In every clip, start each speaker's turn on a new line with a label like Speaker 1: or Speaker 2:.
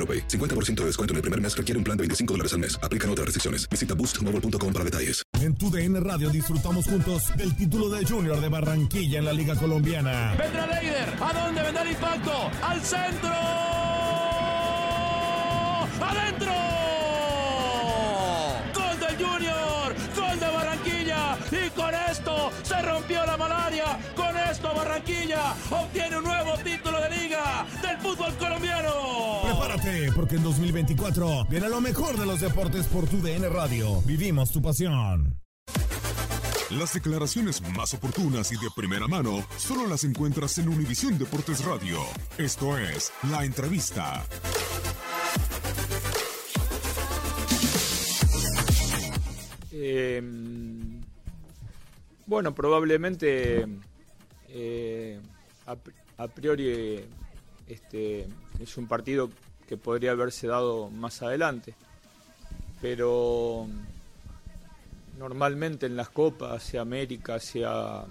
Speaker 1: AroPay. 50% de descuento en el primer mes requiere un plan de 25 dólares al mes. Aplican otras restricciones. Visita boostmobile.com para detalles.
Speaker 2: En tu DN Radio disfrutamos juntos del título de Junior de Barranquilla en la Liga Colombiana.
Speaker 3: Vendrá Leider. ¿A dónde vendrá el impacto? ¡Al centro! ¡Adentro! ¡Gol del Junior! ¡Gol de Barranquilla! Y con esto se rompió la malaria. Con esto Barranquilla obtiene un nuevo título de liga del fútbol colombiano.
Speaker 2: Prepárate, porque en 2024 viene lo mejor de los deportes por tu DN Radio. Vivimos tu pasión.
Speaker 4: Las declaraciones más oportunas y de primera mano solo las encuentras en Univisión Deportes Radio. Esto es La Entrevista.
Speaker 5: Eh, bueno, probablemente eh, a, a priori este, es un partido que podría haberse dado más adelante, pero normalmente en las copas, sea América, sea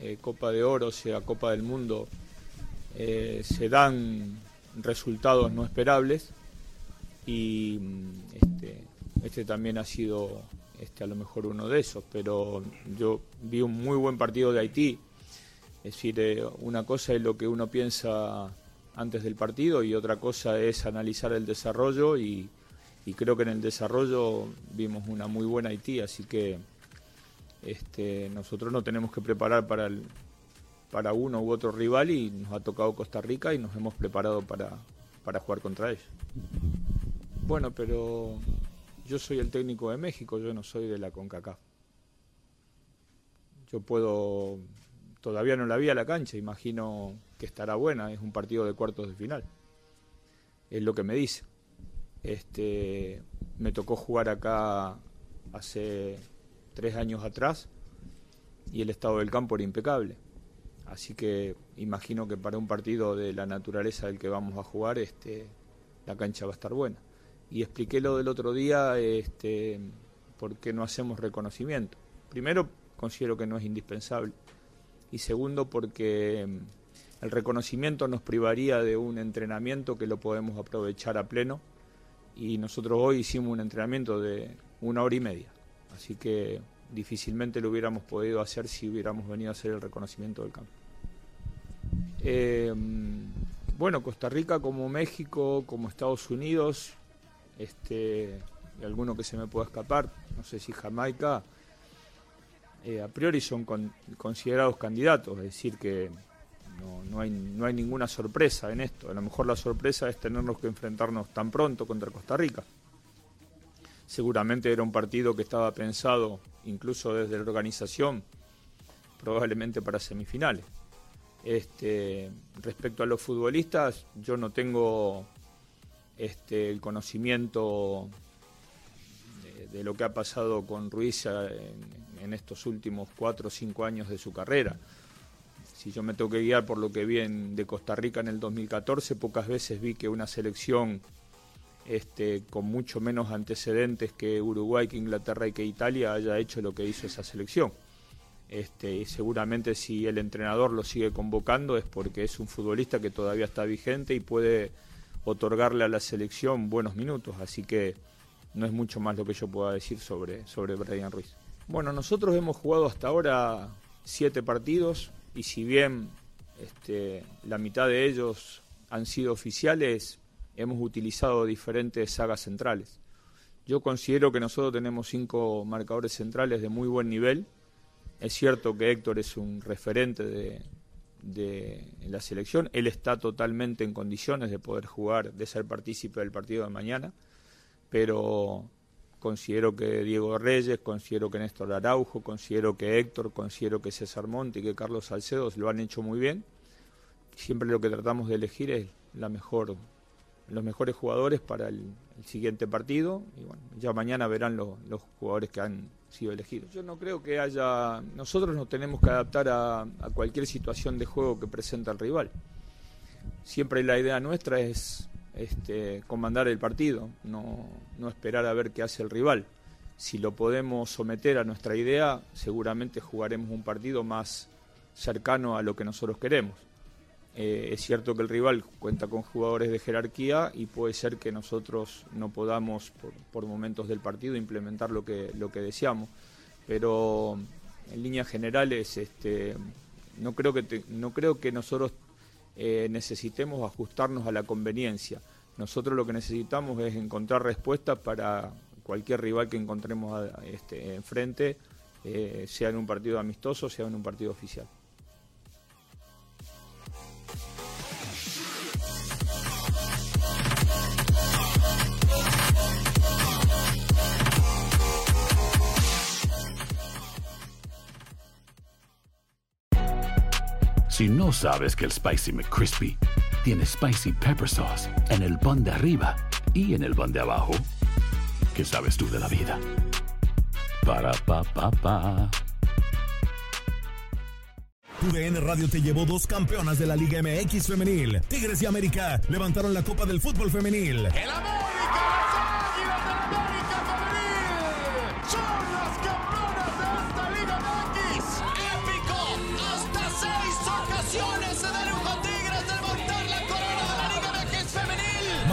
Speaker 5: eh, Copa de Oro, sea Copa del Mundo, eh, se dan resultados no esperables y este, este también ha sido este, a lo mejor uno de esos, pero yo vi un muy buen partido de Haití, es decir, eh, una cosa es lo que uno piensa antes del partido y otra cosa es analizar el desarrollo y, creo que en el desarrollo vimos una muy buena Haití, así que este, nosotros no tenemos que preparar para, el, para uno u otro rival y nos ha tocado Costa Rica y nos hemos preparado para, para jugar contra ellos. Bueno, pero yo soy el técnico de México, yo no soy de la CONCACAF. Yo puedo, todavía no la vi a la cancha, imagino que estará buena, es un partido de cuartos de final. Es lo que me dice. Este, me tocó jugar acá hace tres años atrás y el estado del campo era impecable. Así que imagino que para un partido de la naturaleza del que vamos a jugar, este, la cancha va a estar buena. Y expliqué lo del otro día, este, por qué no hacemos reconocimiento. Primero, considero que no es indispensable. Y segundo, porque el reconocimiento nos privaría de un entrenamiento que lo podemos aprovechar a pleno. Y nosotros hoy hicimos un entrenamiento de una hora y media. Así que difícilmente lo hubiéramos podido hacer si hubiéramos venido a hacer el reconocimiento del campo. Eh, bueno, Costa Rica como México, como Estados Unidos, este, y alguno que se me pueda escapar, no sé si Jamaica, eh, a priori son con, considerados candidatos, es decir, que no, no hay ninguna sorpresa en esto. A lo mejor la sorpresa es tenernos que enfrentarnos tan pronto contra Costa Rica. Seguramente era un partido que estaba pensado, incluso desde la organización, probablemente para semifinales. Este, respecto a los futbolistas, yo no tengo este, el conocimiento de, de, lo que ha pasado con Ruiz en, en, estos últimos cuatro o cinco años de su carrera. Si yo me tengo que guiar por lo que vi en, de Costa Rica en el 2014, pocas veces vi que una selección este, con mucho menos antecedentes que Uruguay, que Inglaterra y que Italia, haya hecho lo que hizo esa selección. Este, y seguramente si el entrenador lo sigue convocando es porque es un futbolista que todavía está vigente y puede otorgarle a la selección buenos minutos, así que no es mucho más lo que yo pueda decir sobre, sobre Brian Ruiz. Bueno, nosotros hemos jugado hasta ahora siete partidos y si bien este, la mitad de ellos han sido oficiales, hemos utilizado diferentes sagas centrales. Yo considero que nosotros tenemos cinco marcadores centrales de muy buen nivel. Es cierto que Héctor es un referente de, de la selección. Él está totalmente en condiciones de poder jugar, de ser partícipe del partido de mañana, pero considero que Diego Reyes, considero que Néstor Araujo, considero que Héctor, considero que César Monte y que Carlos Salcedo lo han hecho muy bien. Siempre lo que tratamos de elegir es la mejor, los mejores jugadores para el, siguiente partido y bueno, ya mañana verán los jugadores que han sido elegidos. Yo no creo que haya, nosotros nos tenemos que adaptar a, cualquier situación de juego que presenta el rival. Siempre la idea nuestra es este, comandar el partido, no, no esperar a ver qué hace el rival. Si lo podemos someter a nuestra idea, seguramente jugaremos un partido más cercano a lo que nosotros queremos. Eh, es cierto que el rival cuenta con jugadores de jerarquía y puede ser que nosotros no podamos por, momentos del partido implementar lo que, lo que deseamos. Pero en líneas generales este, no, creo que no creo que nosotros eh, necesitemos ajustarnos a la conveniencia. Nosotros lo que necesitamos es encontrar respuestas para cualquier rival que encontremos este, enfrente, eh, sea en un partido amistoso, sea en un partido oficial.
Speaker 6: Si no sabes que el Spicy McCrispy tiene Spicy Pepper Sauce en el pan de arriba y en el pan de abajo, ¿qué sabes tú de la vida? Para, pa, pa, pa.
Speaker 2: Tu DN Radio te llevó dos campeonas de la Liga MX femenil. Tigres y América levantaron la Copa del Fútbol femenil.
Speaker 7: ¡El